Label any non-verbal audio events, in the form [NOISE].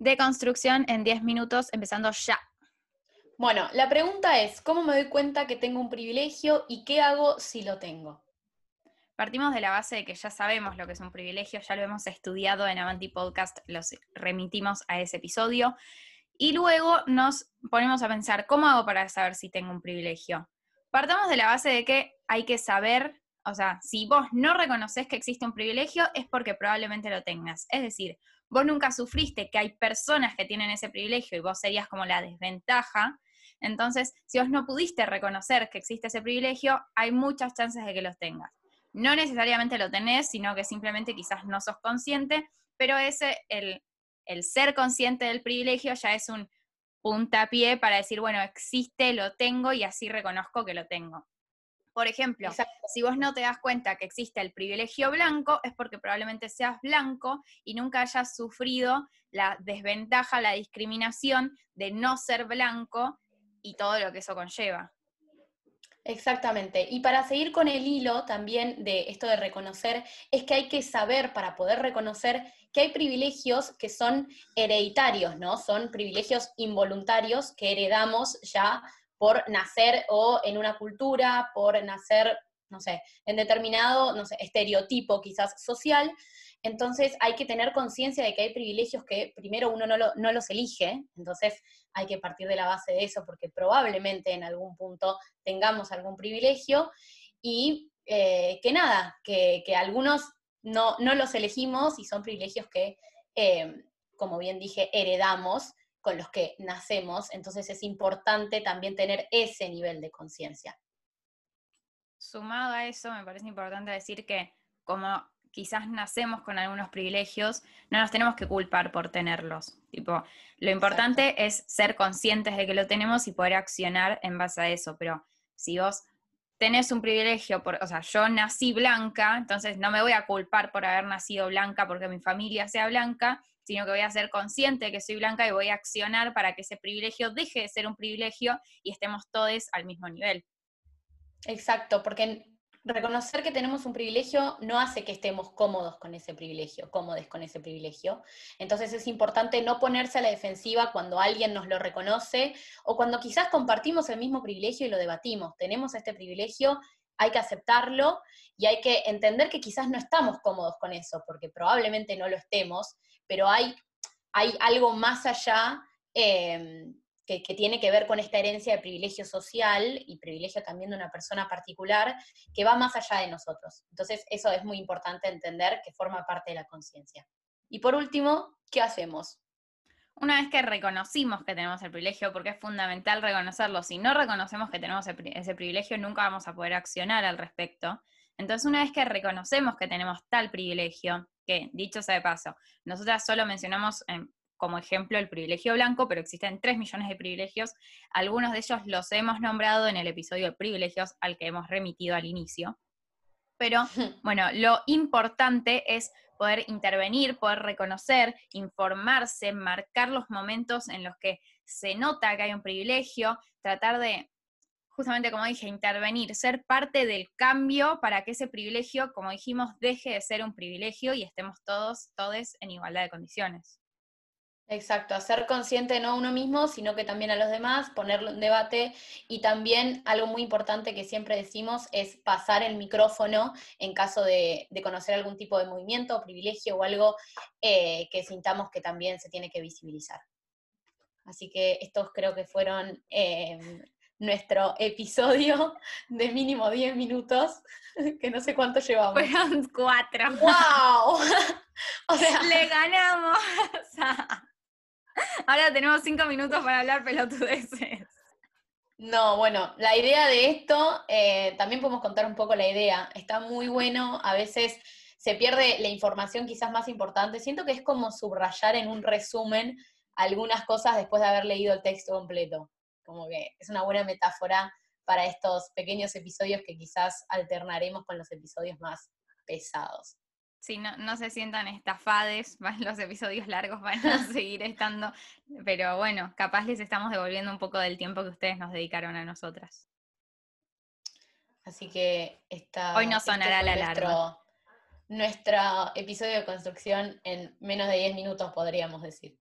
de construcción en 10 minutos, empezando ya. Bueno, la pregunta es, ¿cómo me doy cuenta que tengo un privilegio y qué hago si lo tengo? Partimos de la base de que ya sabemos lo que es un privilegio, ya lo hemos estudiado en Avanti Podcast, los remitimos a ese episodio. Y luego nos ponemos a pensar, ¿cómo hago para saber si tengo un privilegio? Partamos de la base de que hay que saber, o sea, si vos no reconoces que existe un privilegio, es porque probablemente lo tengas. Es decir, vos nunca sufriste que hay personas que tienen ese privilegio y vos serías como la desventaja. Entonces, si vos no pudiste reconocer que existe ese privilegio, hay muchas chances de que los tengas. No necesariamente lo tenés, sino que simplemente quizás no sos consciente, pero ese, el, el ser consciente del privilegio ya es un puntapié para decir, bueno, existe, lo tengo y así reconozco que lo tengo. Por ejemplo, si vos no te das cuenta que existe el privilegio blanco, es porque probablemente seas blanco y nunca hayas sufrido la desventaja, la discriminación de no ser blanco y todo lo que eso conlleva. Exactamente. Y para seguir con el hilo también de esto de reconocer, es que hay que saber para poder reconocer que hay privilegios que son hereditarios, ¿no? Son privilegios involuntarios que heredamos ya por nacer o en una cultura, por nacer, no sé, en determinado, no sé, estereotipo quizás social. Entonces hay que tener conciencia de que hay privilegios que primero uno no, los elige, entonces hay que partir de la base de eso porque probablemente en algún punto tengamos algún privilegio y eh, que nada, que, algunos no, no, los elegimos y son privilegios que, eh, como bien dije, heredamos con los que nacemos, entonces es importante también tener ese nivel de conciencia. Sumado a eso, me parece importante decir que como quizás nacemos con algunos privilegios, no nos tenemos que culpar por tenerlos. Tipo, lo importante es ser conscientes de que lo tenemos y poder accionar en base a eso. Pero si vos tenés un privilegio, por, o sea, yo nací blanca, entonces no me voy a culpar por haber nacido blanca porque mi familia sea blanca, sino que voy a ser consciente de que soy blanca y voy a accionar para que ese privilegio deje de ser un privilegio y estemos todos al mismo nivel. Exacto, porque reconocer que tenemos un privilegio no hace que estemos cómodos con ese privilegio, cómodes con ese privilegio. Entonces es importante no ponerse a la defensiva cuando alguien nos lo reconoce o cuando quizás compartimos el mismo privilegio y lo debatimos. Tenemos este privilegio, hay que aceptarlo y hay que entender que quizás no estamos cómodos con eso, porque probablemente no lo estemos, pero hay, hay algo más allá. Eh, que, tiene que ver con esta herencia de privilegio social y privilegio también de una persona particular que va más allá de nosotros. Entonces, eso es muy importante entender que forma parte de la conciencia. Y por último, ¿qué hacemos? Una vez que reconocimos que tenemos el privilegio, porque es fundamental reconocerlo, si no reconocemos que tenemos ese privilegio, nunca vamos a poder accionar al respecto. Entonces, una vez que reconocemos que tenemos tal privilegio, que dicho sea de paso, nosotras solo mencionamos en como ejemplo el privilegio blanco, pero existen 3 millones de privilegios. Algunos de ellos los hemos nombrado en el episodio de privilegios al que hemos remitido al inicio. Pero [LAUGHS] bueno, lo importante es poder intervenir, poder reconocer, informarse, marcar los momentos en los que se nota que hay un privilegio, tratar de, justamente como dije, intervenir, ser parte del cambio para que ese privilegio, como dijimos, deje de ser un privilegio y estemos todos, todos en igualdad de condiciones. Exacto, hacer consciente no a uno mismo, sino que también a los demás, ponerlo en debate y también algo muy importante que siempre decimos es pasar el micrófono en caso de, conocer algún tipo de movimiento o privilegio o algo eh, que sintamos que también se tiene que visibilizar. Así que estos creo que fueron em, nuestro episodio de mínimo 10 minutos, [LAUGHS] que no sé cuánto llevamos. Fueron cuatro. ¡Wow! [LAUGHS] o sea, le ganamos. [LAUGHS] Ahora tenemos cinco minutos para hablar pelotudeces. No, bueno, la idea de esto, eh, también podemos contar un poco la idea. Está muy bueno, a veces se pierde la información quizás más importante. Siento que es como subrayar en un resumen algunas cosas después de haber leído el texto completo. Como que es una buena metáfora para estos pequeños episodios que quizás alternaremos con los episodios más pesados. Sí, no, se sientan estafades, [LAUGHS] los episodios largos van a [LAUGHS] seguir estando, pero bueno, capaz les estamos devolviendo un poco del tiempo que ustedes nos dedicaron a nosotras. Así que esta, hoy no este sonará la nuestro, nuestro episodio de construcción en menos de 10 minutos, podríamos decir.